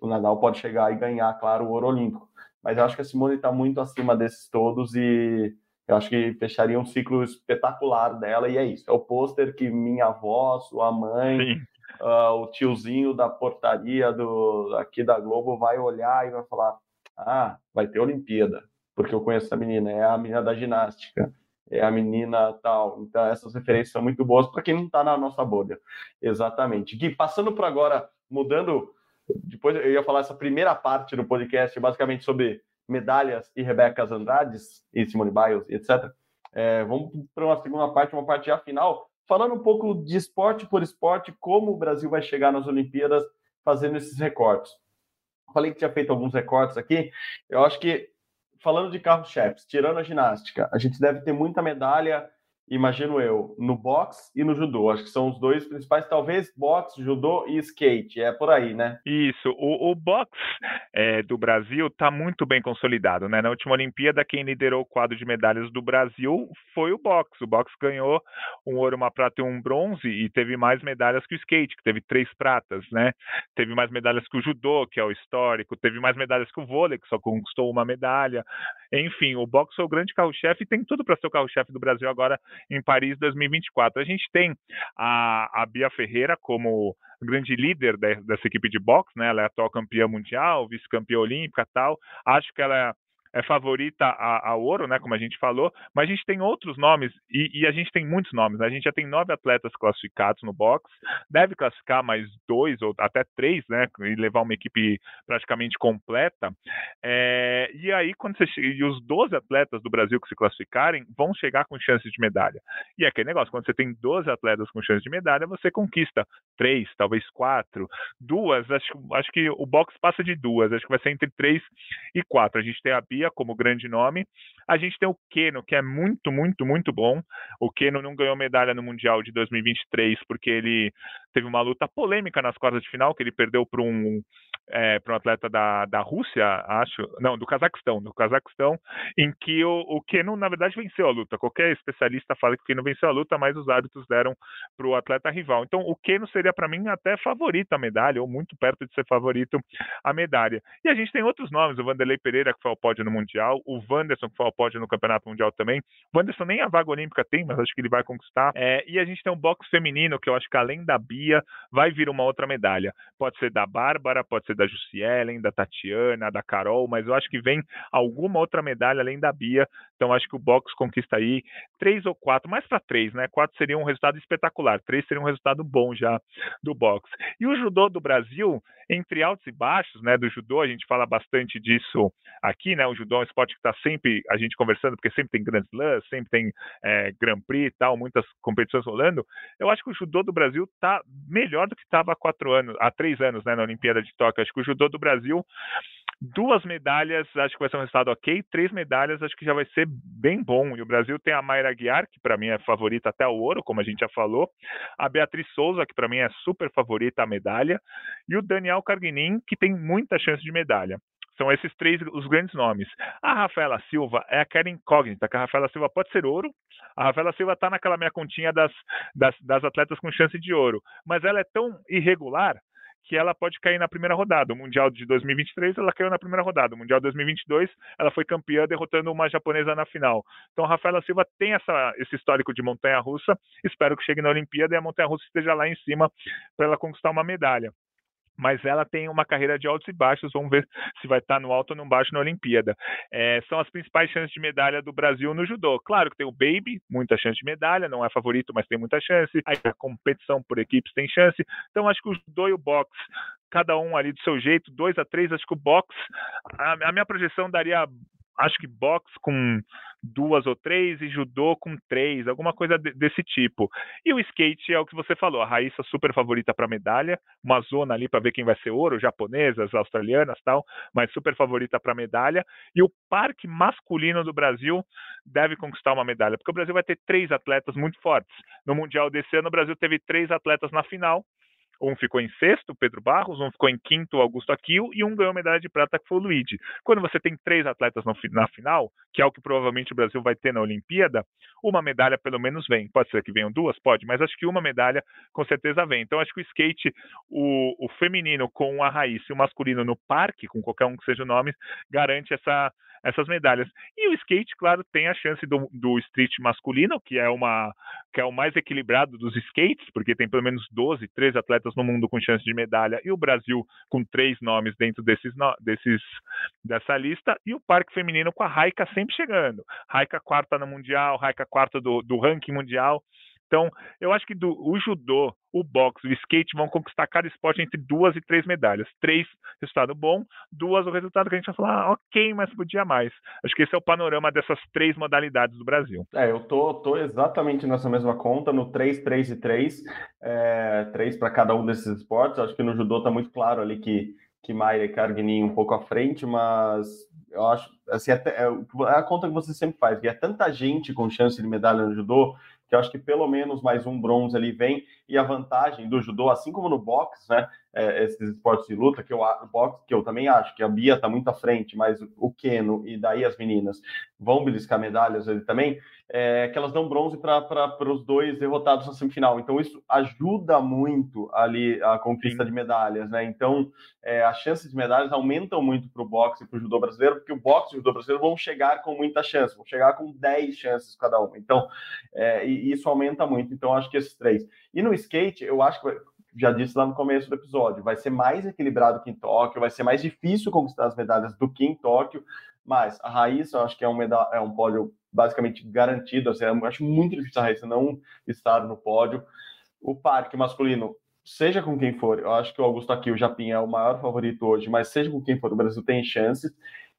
o Nadal pode chegar e ganhar, claro, o ouro olímpico. Mas eu acho que a Simone está muito acima desses todos e eu acho que fecharia um ciclo espetacular dela. E é isso: é o pôster que minha avó, sua mãe, uh, o tiozinho da portaria do, aqui da Globo vai olhar e vai falar: ah, vai ter Olimpíada, porque eu conheço essa menina, é a menina da ginástica é a menina tal. Então, essas referências são muito boas para quem não está na nossa bolha. Exatamente. Gui, passando para agora, mudando depois eu ia falar essa primeira parte do podcast, basicamente sobre medalhas e Rebeca Andrades e Simone Biles, etc. É, vamos para uma segunda parte, uma parte já final, falando um pouco de esporte por esporte, como o Brasil vai chegar nas Olimpíadas fazendo esses recortes. Falei que tinha feito alguns recortes aqui. Eu acho que, falando de carros-chefes, tirando a ginástica, a gente deve ter muita medalha imagino eu, no boxe e no judô. Acho que são os dois principais, talvez boxe, judô e skate. É por aí, né? Isso. O, o boxe é, do Brasil está muito bem consolidado, né? Na última Olimpíada, quem liderou o quadro de medalhas do Brasil foi o boxe. O boxe ganhou um ouro, uma prata e um bronze e teve mais medalhas que o skate, que teve três pratas, né? Teve mais medalhas que o judô, que é o histórico. Teve mais medalhas que o vôlei, que só conquistou uma medalha. Enfim, o boxe é o grande carro-chefe e tem tudo para ser o carro-chefe do Brasil agora em Paris 2024. A gente tem a, a Bia Ferreira como grande líder dessa equipe de boxe, né? Ela é atual campeã mundial, vice-campeã olímpica tal. Acho que ela é favorita ao ouro, né, como a gente falou, mas a gente tem outros nomes e, e, a gente tem muitos nomes. Né? A gente já tem nove atletas classificados no box, deve classificar mais dois ou até três, né, e levar uma equipe praticamente completa. É, e aí, quando você e os 12 atletas do Brasil que se classificarem vão chegar com chances de medalha. E é aquele negócio, quando você tem 12 atletas com chances de medalha, você conquista três, talvez quatro, duas. Acho, acho que o box passa de duas. Acho que vai ser entre três e quatro. A gente tem a Bia como grande nome. A gente tem o Keno, que é muito, muito, muito bom. O Keno não ganhou medalha no Mundial de 2023 porque ele teve uma luta polêmica nas quartas de final, que ele perdeu para um, é, para um atleta da, da Rússia, acho, não, do Cazaquistão, do Cazaquistão, em que o, o Keno, na verdade, venceu a luta. Qualquer especialista fala que o Keno venceu a luta, mas os árbitros deram para o atleta rival. Então, o Keno seria, para mim, até favorito a medalha, ou muito perto de ser favorito a medalha. E a gente tem outros nomes, o Vanderlei Pereira, que foi ao pódio no Mundial, o Wanderson, que foi ao pódio no Campeonato Mundial também. O Wanderson nem a vaga olímpica tem, mas acho que ele vai conquistar. É, e a gente tem um boxe feminino, que eu acho que além da Bia, vai vir uma outra medalha. Pode ser da Bárbara, pode ser da Jussielen, da Tatiana, da Carol, mas eu acho que vem alguma outra medalha além da Bia. Então acho que o boxe conquista aí três ou quatro, mais para três, né? Quatro seria um resultado espetacular, três seria um resultado bom já do boxe. E o judô do Brasil, entre altos e baixos, né? Do judô, a gente fala bastante disso aqui, né? O judô é um esporte que está sempre a gente conversando, porque sempre tem Grand Slam, sempre tem é, Grand Prix e tal, muitas competições rolando. Eu acho que o judô do Brasil está melhor do que estava há quatro anos, há três anos, né? Na Olimpíada de Tóquio. Acho que o judô do Brasil duas medalhas, acho que vai ser um resultado ok. Três medalhas, acho que já vai ser bem bom. E o Brasil tem a Mayra Guiar, que para mim é favorita até o ouro, como a gente já falou. A Beatriz Souza, que para mim é super favorita a medalha. E o Daniel Carguinin, que tem muita chance de medalha. São esses três os grandes nomes. A Rafaela Silva é aquela incógnita, que a Rafaela Silva pode ser ouro. A Rafaela Silva está naquela minha continha das, das, das atletas com chance de ouro. Mas ela é tão irregular que ela pode cair na primeira rodada. O Mundial de 2023 ela caiu na primeira rodada. O Mundial de 2022 ela foi campeã derrotando uma japonesa na final. Então Rafaela Silva tem essa, esse histórico de montanha-russa. Espero que chegue na Olimpíada e a montanha-russa esteja lá em cima para ela conquistar uma medalha mas ela tem uma carreira de altos e baixos. Vamos ver se vai estar no alto ou no baixo na Olimpíada. É, são as principais chances de medalha do Brasil no judô. Claro que tem o Baby, muita chance de medalha, não é favorito, mas tem muita chance. Aí a competição por equipes tem chance. Então acho que o judô e o boxe, cada um ali do seu jeito, dois a três. Acho que o boxe, a, a minha projeção daria acho que boxe com duas ou três e judô com três, alguma coisa de, desse tipo. E o skate é o que você falou, a Raíssa super favorita para medalha, uma zona ali para ver quem vai ser ouro, japonesas, australianas, tal, mas super favorita para medalha. E o parque masculino do Brasil deve conquistar uma medalha, porque o Brasil vai ter três atletas muito fortes. No mundial desse ano, o Brasil teve três atletas na final um ficou em sexto, Pedro Barros, um ficou em quinto, Augusto Aquil, e um ganhou medalha de prata, que foi o Luigi. Quando você tem três atletas no, na final, que é o que provavelmente o Brasil vai ter na Olimpíada, uma medalha pelo menos vem. Pode ser que venham duas? Pode, mas acho que uma medalha com certeza vem. Então acho que o skate, o, o feminino com a raiz e o masculino no parque, com qualquer um que seja o nome, garante essa essas medalhas. E o skate, claro, tem a chance do, do street masculino, que é uma que é o mais equilibrado dos skates, porque tem pelo menos 12, 13 atletas no mundo com chance de medalha, e o Brasil com três nomes dentro desses, desses dessa lista, e o parque feminino com a Raika sempre chegando. Raika quarta no Mundial, Raika quarta do, do ranking mundial. Então, eu acho que do, o judô, o boxe, o skate vão conquistar cada esporte entre duas e três medalhas. Três, resultado bom, duas, o resultado que a gente vai falar, ah, ok, mas podia mais. Acho que esse é o panorama dessas três modalidades do Brasil. É, eu tô, tô exatamente nessa mesma conta, no 3, 3 e 3, é, 3 para cada um desses esportes. Acho que no judô tá muito claro ali que, que Mayra e Carguinin um pouco à frente, mas eu acho, assim, é, é a conta que você sempre faz, que é tanta gente com chance de medalha no judô, que eu acho que pelo menos mais um bronze ali vem, e a vantagem do judô, assim como no boxe, né? É, esses esportes de luta, que eu, boxe, que eu também acho que a Bia está muito à frente, mas o Keno e daí as meninas vão beliscar medalhas ele também, é, que elas dão bronze para os dois derrotados na semifinal. Então, isso ajuda muito ali a conquista de medalhas, né? Então, é, as chances de medalhas aumentam muito para o boxe e para o judô brasileiro, porque o boxe e o judô brasileiro vão chegar com muita chance, vão chegar com 10 chances cada um. Então, é, e isso aumenta muito. Então, acho que esses três. E no skate, eu acho que já disse lá no começo do episódio, vai ser mais equilibrado que em Tóquio, vai ser mais difícil conquistar as medalhas do que em Tóquio, mas a Raíssa, eu acho que é um, medal é um pódio basicamente garantido, assim, eu acho muito difícil a Raíssa não estar no pódio. O parque masculino, seja com quem for, eu acho que o Augusto aqui, o Japim, é o maior favorito hoje, mas seja com quem for, o Brasil tem chances.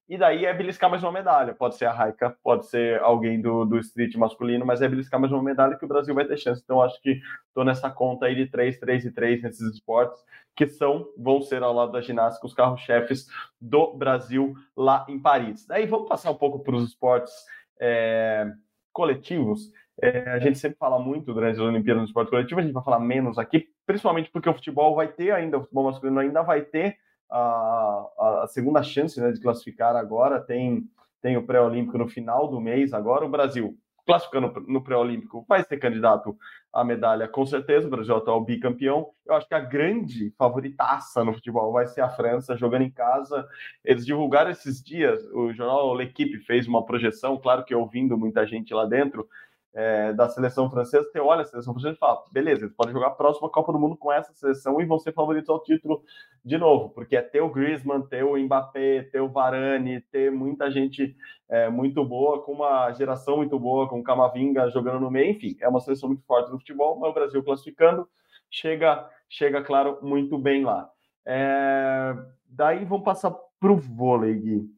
E daí é beliscar mais uma medalha. Pode ser a Raika, pode ser alguém do, do street masculino, mas é beliscar mais uma medalha que o Brasil vai ter chance. Então, acho que estou nessa conta aí de 3, 3 e 3 nesses esportes, que são, vão ser ao lado da ginástica, os carros-chefes do Brasil lá em Paris. Daí vamos passar um pouco para os esportes é, coletivos. É, a gente sempre fala muito durante as Olimpíadas no esporte coletivo, a gente vai falar menos aqui, principalmente porque o futebol vai ter ainda, o futebol masculino ainda vai ter a, a segunda chance né, de classificar agora, tem, tem o pré-olímpico no final do mês agora, o Brasil classificando no pré-olímpico vai ser candidato à medalha, com certeza, o Brasil é atual bicampeão, eu acho que a grande favoritaça no futebol vai ser a França, jogando em casa, eles divulgaram esses dias, o jornal L'Equipe fez uma projeção, claro que ouvindo muita gente lá dentro, é, da seleção francesa, você olha a seleção francesa e fala, beleza, eles podem jogar a próxima Copa do Mundo com essa seleção e vão ser favoritos ao título de novo, porque é ter o Griezmann, ter o Mbappé, ter o Varane, ter muita gente é, muito boa, com uma geração muito boa, com o Camavinga jogando no meio, enfim, é uma seleção muito forte no futebol, mas o Brasil classificando, chega, chega claro, muito bem lá. É, daí vamos passar para o vôlei, Gui.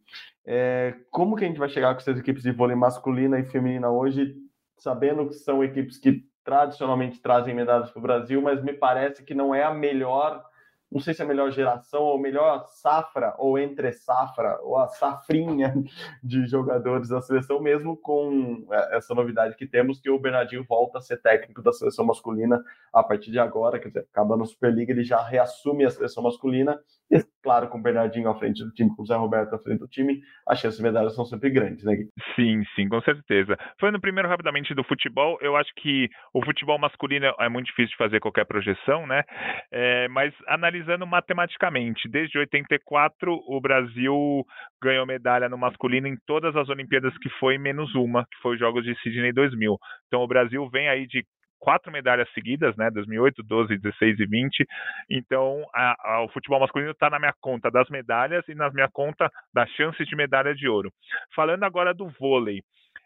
É, como que a gente vai chegar com essas equipes de vôlei masculina e feminina hoje sabendo que são equipes que tradicionalmente trazem medalhas para o Brasil, mas me parece que não é a melhor não sei se é a melhor geração ou melhor safra ou entre safra ou a safrinha de jogadores da seleção, mesmo com é, essa novidade que temos que o Bernardinho volta a ser técnico da seleção masculina a partir de agora, quer dizer, acabando a Superliga, ele já reassume a seleção masculina e, claro, com o Bernardinho à frente do time, com o Zé Roberto à frente do time, as chances de medalhas são sempre grandes, né? Sim, sim, com certeza. Falando primeiro rapidamente do futebol, eu acho que o futebol masculino é muito difícil de fazer qualquer projeção, né? É, mas analisando analisando matematicamente, desde 84 o Brasil ganhou medalha no masculino em todas as Olimpíadas que foi, menos uma, que foi os Jogos de Sydney 2000. Então o Brasil vem aí de quatro medalhas seguidas, né? 2008, 12, 16 e 20. Então, a, a, o futebol masculino está na minha conta das medalhas e na minha conta das chances de medalha de ouro. Falando agora do vôlei.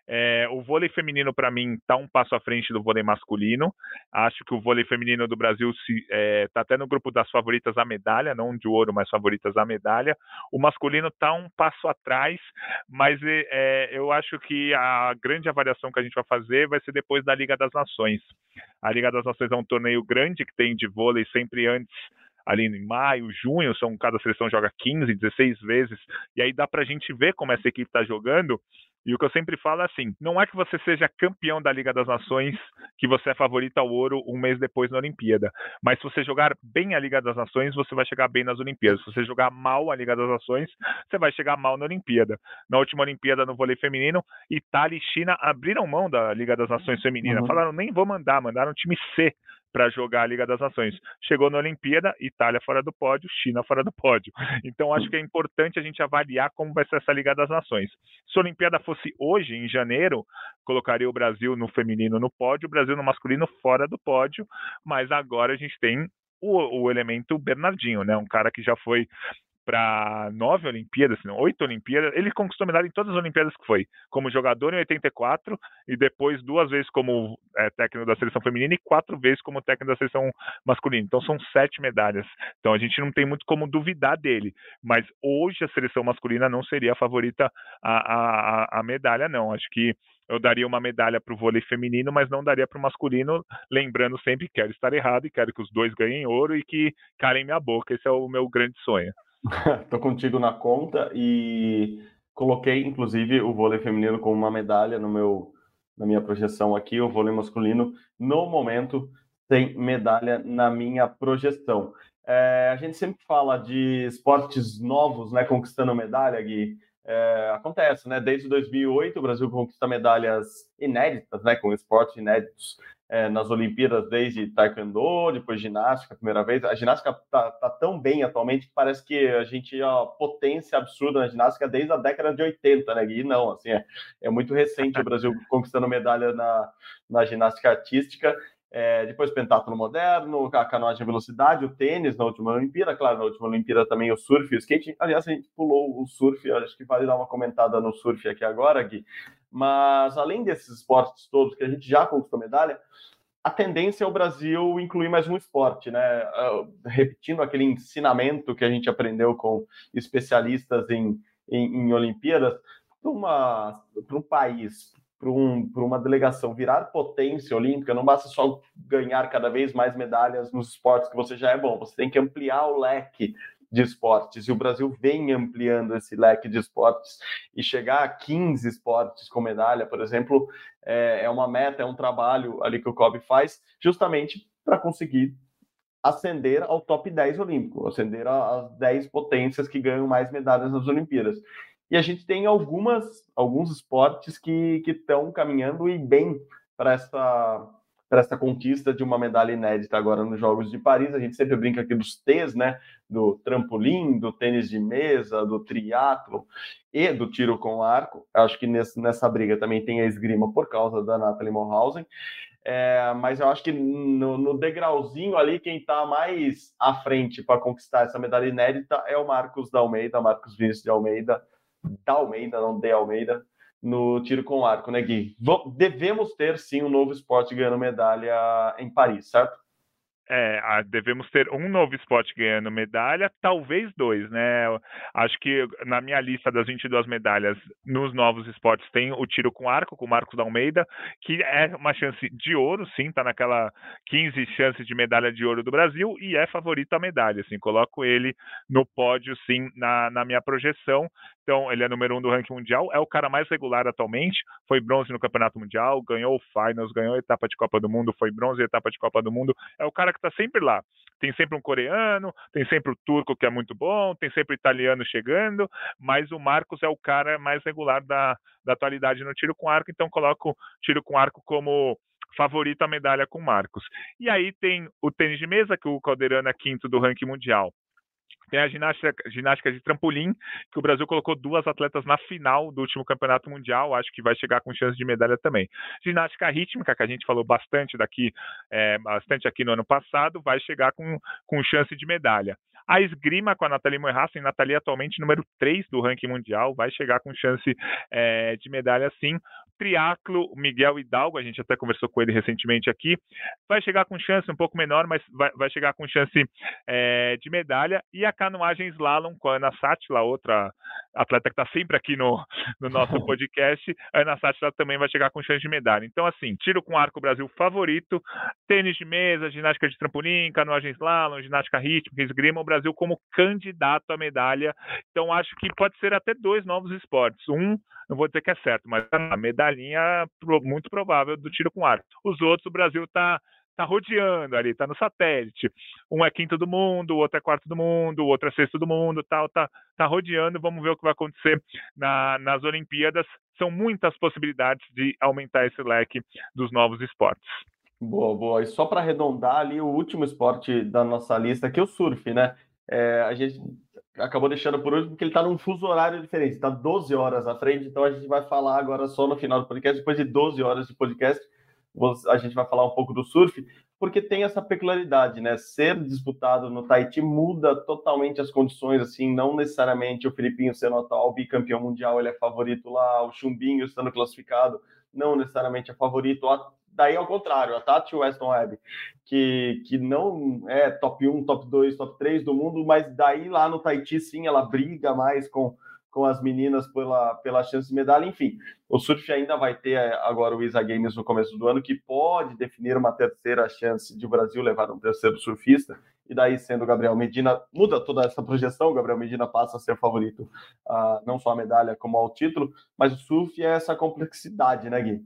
É, o vôlei feminino, para mim, está um passo à frente do vôlei masculino. Acho que o vôlei feminino do Brasil está é, tá até no grupo das favoritas à medalha, não de ouro, mas favoritas à medalha. O masculino está um passo atrás, mas é, eu acho que a grande avaliação que a gente vai fazer vai ser depois da Liga das Nações. A Liga das Nações é um torneio grande que tem de vôlei sempre antes ali em maio, junho, são cada seleção joga 15, 16 vezes, e aí dá para a gente ver como essa equipe está jogando. E o que eu sempre falo é assim: não é que você seja campeão da Liga das Nações que você é favorito ao ouro um mês depois na Olimpíada. Mas se você jogar bem a Liga das Nações, você vai chegar bem nas Olimpíadas. Se você jogar mal a Liga das Nações, você vai chegar mal na Olimpíada. Na última Olimpíada no vôlei feminino, Itália e China abriram mão da Liga das Nações feminina. Uhum. Falaram, nem vou mandar, mandaram time C para jogar a Liga das Nações. Chegou na Olimpíada, Itália fora do pódio, China fora do pódio. Então acho que é importante a gente avaliar como vai ser essa Liga das Nações. Se a Olimpíada fosse hoje, em janeiro, colocaria o Brasil no feminino no pódio, o Brasil no masculino fora do pódio, mas agora a gente tem o, o elemento Bernardinho, né? Um cara que já foi para nove Olimpíadas, não, oito Olimpíadas. Ele conquistou medalha em todas as Olimpíadas que foi, como jogador em 84 e depois duas vezes como é, técnico da seleção feminina e quatro vezes como técnico da seleção masculina. Então são sete medalhas. Então a gente não tem muito como duvidar dele. Mas hoje a seleção masculina não seria a favorita a, a, a medalha, não. Acho que eu daria uma medalha para o vôlei feminino, mas não daria para o masculino, lembrando sempre que quero estar errado e quero que os dois ganhem ouro e que calem minha boca. Esse é o meu grande sonho. Tô contigo na conta e coloquei, inclusive, o vôlei feminino como uma medalha no meu, na minha projeção aqui. O vôlei masculino, no momento, tem medalha na minha projeção. É, a gente sempre fala de esportes novos, né, conquistando medalha, Gui. É, acontece, né? Desde 2008 o Brasil conquista medalhas inéditas, né, com esportes inéditos é, nas Olimpíadas, desde taekwondo, depois ginástica, primeira vez. A ginástica tá, tá, tão bem atualmente que parece que a gente tinha potência absurda na ginástica desde a década de 80, né? E não, assim, é, é muito recente o Brasil conquistando medalha na, na ginástica artística. É, depois pentatlo moderno, a canoagem de velocidade, o tênis na última Olimpíada, claro, na última Olimpíada também o surf o skate. Aliás, a gente pulou o surf, acho que vale dar uma comentada no surf aqui agora, Gui. Mas além desses esportes todos que a gente já conquistou medalha, a tendência é o Brasil incluir mais um esporte, né? Uh, repetindo aquele ensinamento que a gente aprendeu com especialistas em, em, em Olimpíadas, para um país, para um, uma delegação virar potência olímpica, não basta só ganhar cada vez mais medalhas nos esportes que você já é bom, você tem que ampliar o leque de esportes, e o Brasil vem ampliando esse leque de esportes, e chegar a 15 esportes com medalha, por exemplo, é, é uma meta, é um trabalho ali que o COB faz, justamente para conseguir ascender ao top 10 olímpico, ascender às 10 potências que ganham mais medalhas nas Olimpíadas. E a gente tem algumas, alguns esportes que estão caminhando e bem para essa, para essa conquista de uma medalha inédita agora nos Jogos de Paris. A gente sempre brinca aqui dos T's, né? Do trampolim, do tênis de mesa, do triatlo e do tiro com arco. Acho que nesse, nessa briga também tem a esgrima por causa da Nathalie Morhausen. É, mas eu acho que no, no degrauzinho ali, quem está mais à frente para conquistar essa medalha inédita é o Marcos da Almeida, Marcos Vinícius de Almeida, da Almeida, não de Almeida, no tiro com arco, né, Gui? Devemos ter sim um novo esporte ganhando medalha em Paris, certo? É, devemos ter um novo esporte ganhando medalha, talvez dois, né? Acho que na minha lista das 22 medalhas nos novos esportes tem o tiro com arco, com o Marcos da Almeida, que é uma chance de ouro, sim, tá naquela 15 chances de medalha de ouro do Brasil e é favorito a medalha, assim, coloco ele no pódio, sim, na, na minha projeção. Então, ele é número um do ranking mundial, é o cara mais regular atualmente, foi bronze no Campeonato Mundial, ganhou o Finals, ganhou a etapa de Copa do Mundo, foi bronze e etapa de Copa do Mundo, é o cara que está sempre lá. Tem sempre um coreano, tem sempre o turco que é muito bom, tem sempre o italiano chegando, mas o Marcos é o cara mais regular da, da atualidade no tiro com arco, então coloco tiro com arco como favorito a medalha com Marcos. E aí tem o tênis de mesa, que o Calderano é quinto do ranking mundial. Tem a ginástica, ginástica de trampolim, que o Brasil colocou duas atletas na final do último campeonato mundial, acho que vai chegar com chance de medalha também. Ginástica rítmica, que a gente falou bastante daqui, é, bastante aqui no ano passado, vai chegar com, com chance de medalha. A esgrima com a Nathalie Moerhassen, Nathalie atualmente número 3 do ranking mundial, vai chegar com chance é, de medalha sim. Triatlo, Miguel Hidalgo, a gente até conversou com ele recentemente aqui, vai chegar com chance um pouco menor, mas vai, vai chegar com chance é, de medalha. E a canoagem slalom com a Ana Sátila, outra atleta que está sempre aqui no, no nosso podcast, a Ana Sátila também vai chegar com chance de medalha. Então, assim, tiro com arco Brasil favorito, tênis de mesa, ginástica de trampolim, canoagem slalom, ginástica rítmica, esgrima, Brasil como candidato à medalha. Então, acho que pode ser até dois novos esportes. Um, não vou dizer que é certo, mas a medalhinha muito provável do tiro com arco. Os outros, o Brasil está tá rodeando ali, tá no satélite. Um é quinto do mundo, o outro é quarto do mundo, o outro é sexto do mundo, tal, tá, tá rodeando. Vamos ver o que vai acontecer na, nas Olimpíadas. São muitas possibilidades de aumentar esse leque dos novos esportes. Boa, boa. E só para arredondar ali o último esporte da nossa lista, que é o surf, né? É, a gente acabou deixando por último porque ele está num fuso horário diferente, está 12 horas à frente, então a gente vai falar agora só no final do podcast, depois de 12 horas de podcast, a gente vai falar um pouco do surf, porque tem essa peculiaridade, né? Ser disputado no Tahiti muda totalmente as condições, assim, não necessariamente o Filipinho sendo atual bicampeão mundial, ele é favorito lá, o Chumbinho estando classificado, não necessariamente é favorito, Daí, ao contrário, a Tati Weston Webb, que, que não é top 1, top 2, top 3 do mundo, mas daí lá no Tahiti, sim, ela briga mais com, com as meninas pela, pela chance de medalha. Enfim, o surf ainda vai ter é, agora o ISA Games no começo do ano, que pode definir uma terceira chance de o Brasil levar um terceiro surfista. E daí, sendo o Gabriel Medina, muda toda essa projeção. O Gabriel Medina passa a ser favorito, uh, não só a medalha, como ao título. Mas o surf é essa complexidade, né, Gui?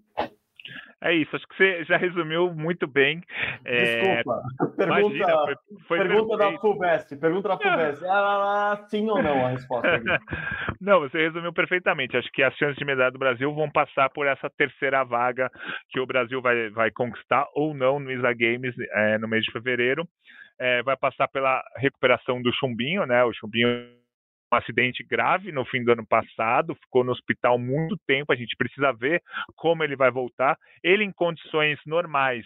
É isso, acho que você já resumiu muito bem. É... Desculpa, pergunta, Imagina, foi, foi pergunta da Fulvestre, pergunta da Fulvestre, ah, sim ou não a resposta? não, você resumiu perfeitamente, acho que as chances de medalha do Brasil vão passar por essa terceira vaga que o Brasil vai, vai conquistar ou não no ISA Games é, no mês de fevereiro, é, vai passar pela recuperação do Chumbinho, né, o Chumbinho um acidente grave no fim do ano passado, ficou no hospital muito tempo. A gente precisa ver como ele vai voltar. Ele, em condições normais,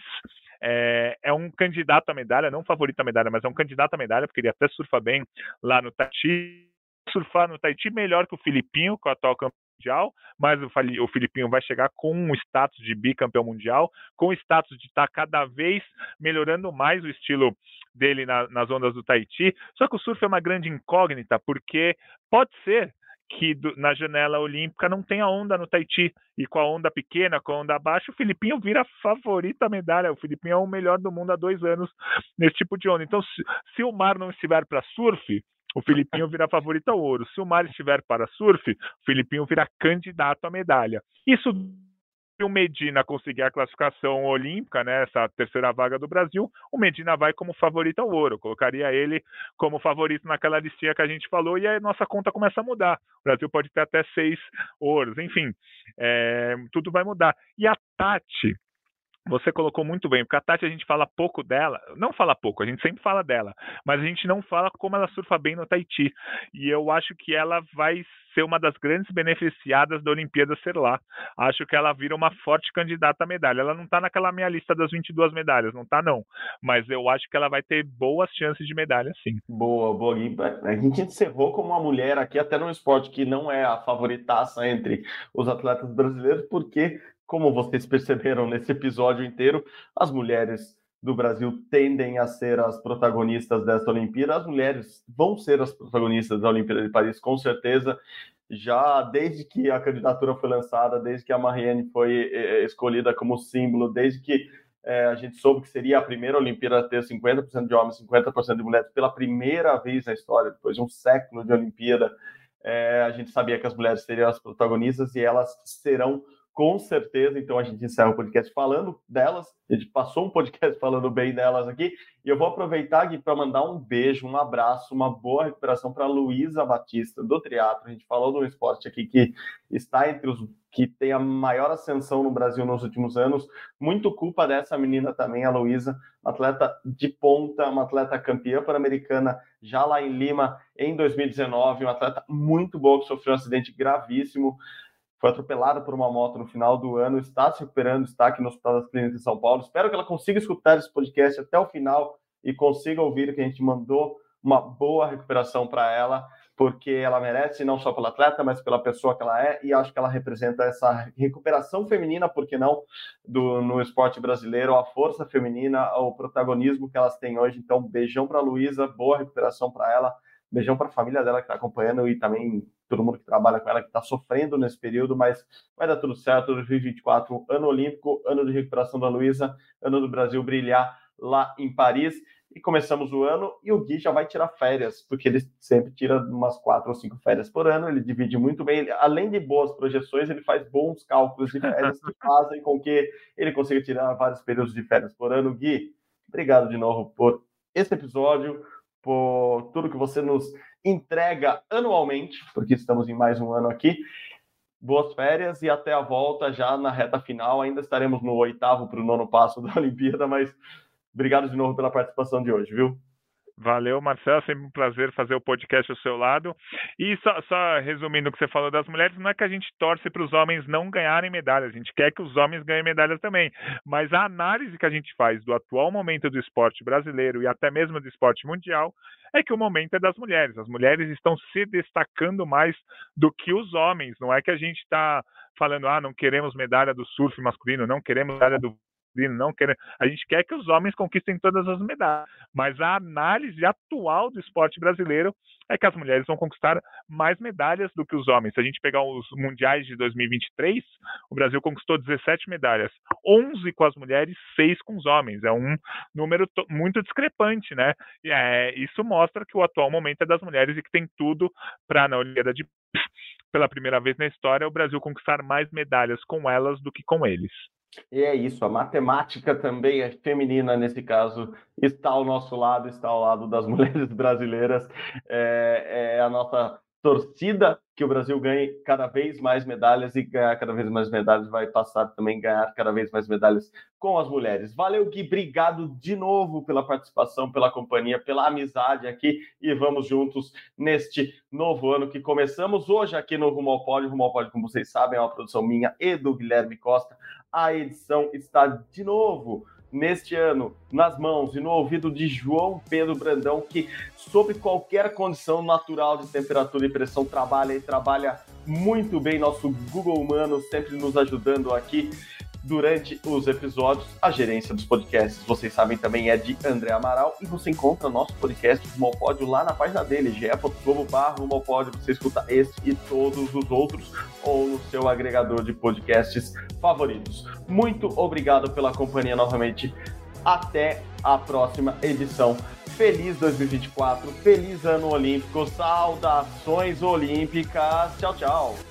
é, é, um candidato à medalha, não favorito à medalha, mas é um candidato à medalha, porque ele até surfa bem lá no Tahiti. Surfar no Tahiti melhor que o Filipinho, que é o atual campeão mundial, mas o, Filipinho vai chegar com um status de bicampeão mundial, com o status de estar cada vez melhorando mais o estilo dele na, nas ondas do Tahiti. Só que o surf é uma grande incógnita, porque pode ser que do, na janela olímpica não tenha onda no Tahiti. E com a onda pequena, com a onda baixa, o Filipinho vira favorito à medalha. O Filipinho é o melhor do mundo há dois anos nesse tipo de onda. Então, se, se o mar não estiver para surf, o Filipinho vira favorito ao ouro. Se o mar estiver para surf, o Filipinho vira candidato à medalha. Isso o Medina conseguir a classificação olímpica, né, essa terceira vaga do Brasil, o Medina vai como favorito ao ouro. Colocaria ele como favorito naquela listinha que a gente falou e a nossa conta começa a mudar. O Brasil pode ter até seis ouros, enfim, é, tudo vai mudar. E a Tati, você colocou muito bem, porque a Tati a gente fala pouco dela, não fala pouco, a gente sempre fala dela, mas a gente não fala como ela surfa bem no Tahiti. E eu acho que ela vai ser uma das grandes beneficiadas da Olimpíada ser lá. Acho que ela vira uma forte candidata à medalha. Ela não está naquela minha lista das 22 medalhas, não está não. Mas eu acho que ela vai ter boas chances de medalha, sim. Boa, boa. A gente encerrou como uma mulher aqui, até num esporte que não é a favoritaça entre os atletas brasileiros, porque como vocês perceberam nesse episódio inteiro, as mulheres do Brasil tendem a ser as protagonistas desta Olimpíada. As mulheres vão ser as protagonistas da Olimpíada de Paris, com certeza. Já desde que a candidatura foi lançada, desde que a Marianne foi eh, escolhida como símbolo, desde que é, a gente soube que seria a primeira Olimpíada a ter 50% de homens, 50% de mulheres, pela primeira vez na história, depois de um século de Olimpíada, é, a gente sabia que as mulheres seriam as protagonistas e elas serão com certeza. Então a gente encerra o podcast falando delas. A gente passou um podcast falando bem delas aqui. E eu vou aproveitar aqui para mandar um beijo, um abraço, uma boa recuperação para Luísa Batista do Triatlo. A gente falou de um esporte aqui que está entre os que tem a maior ascensão no Brasil nos últimos anos. Muito culpa dessa menina também, a Luísa, atleta de ponta, uma atleta campeã pan-americana já lá em Lima em 2019, uma atleta muito boa que sofreu um acidente gravíssimo foi atropelada por uma moto no final do ano, está se recuperando, está aqui no Hospital das Clínicas de São Paulo. Espero que ela consiga escutar esse podcast até o final e consiga ouvir que a gente mandou uma boa recuperação para ela, porque ela merece não só pela atleta, mas pela pessoa que ela é, e acho que ela representa essa recuperação feminina, por que não, do, no esporte brasileiro, a força feminina, o protagonismo que elas têm hoje. Então, beijão para a Luísa, boa recuperação para ela, beijão para a família dela que está acompanhando e também todo mundo que trabalha com ela, que está sofrendo nesse período, mas vai dar tudo certo. 2024, ano olímpico, ano de recuperação da Luísa, ano do Brasil brilhar lá em Paris. E começamos o ano e o Gui já vai tirar férias, porque ele sempre tira umas quatro ou cinco férias por ano, ele divide muito bem. Ele, além de boas projeções, ele faz bons cálculos de férias que fazem com que ele consiga tirar vários períodos de férias por ano. Gui, obrigado de novo por esse episódio, por tudo que você nos entrega anualmente, porque estamos em mais um ano aqui. Boas férias e até a volta já na reta final. Ainda estaremos no oitavo para o nono passo da Olimpíada, mas obrigado de novo pela participação de hoje, viu? Valeu, Marcelo. Sempre um prazer fazer o podcast ao seu lado. E só, só resumindo o que você falou das mulheres, não é que a gente torce para os homens não ganharem medalhas, a gente quer que os homens ganhem medalhas também. Mas a análise que a gente faz do atual momento do esporte brasileiro e até mesmo do esporte mundial é que o momento é das mulheres. As mulheres estão se destacando mais do que os homens. Não é que a gente está falando, ah, não queremos medalha do surf masculino, não queremos medalha do não quer, a gente quer que os homens conquistem todas as medalhas, mas a análise atual do esporte brasileiro é que as mulheres vão conquistar mais medalhas do que os homens. Se a gente pegar os mundiais de 2023, o Brasil conquistou 17 medalhas, 11 com as mulheres, 6 com os homens. É um número muito discrepante, né? E é, isso mostra que o atual momento é das mulheres e que tem tudo para na Olimpíada de pela primeira vez na história o Brasil conquistar mais medalhas com elas do que com eles. E é isso, a matemática também é feminina nesse caso, está ao nosso lado, está ao lado das mulheres brasileiras. É, é a nossa torcida que o Brasil ganhe cada vez mais medalhas e ganhar cada vez mais medalhas vai passar também ganhar cada vez mais medalhas com as mulheres. Valeu, Gui, obrigado de novo pela participação, pela companhia, pela amizade aqui e vamos juntos neste novo ano que começamos hoje aqui no Rumo ao Pódio. Rumo ao Pódio, como vocês sabem, é uma produção minha e do Guilherme Costa. A edição está de novo neste ano nas mãos e no ouvido de João Pedro Brandão, que, sob qualquer condição natural de temperatura e pressão, trabalha e trabalha muito bem. Nosso Google Humano sempre nos ajudando aqui durante os episódios. A gerência dos podcasts, vocês sabem, também é de André Amaral. E você encontra nosso podcast Rumo ao Pódio lá na página dele, ge.globo.com.br. Você escuta esse e todos os outros ou no seu agregador de podcasts favoritos. Muito obrigado pela companhia novamente. Até a próxima edição. Feliz 2024, feliz ano olímpico, saudações olímpicas. Tchau, tchau.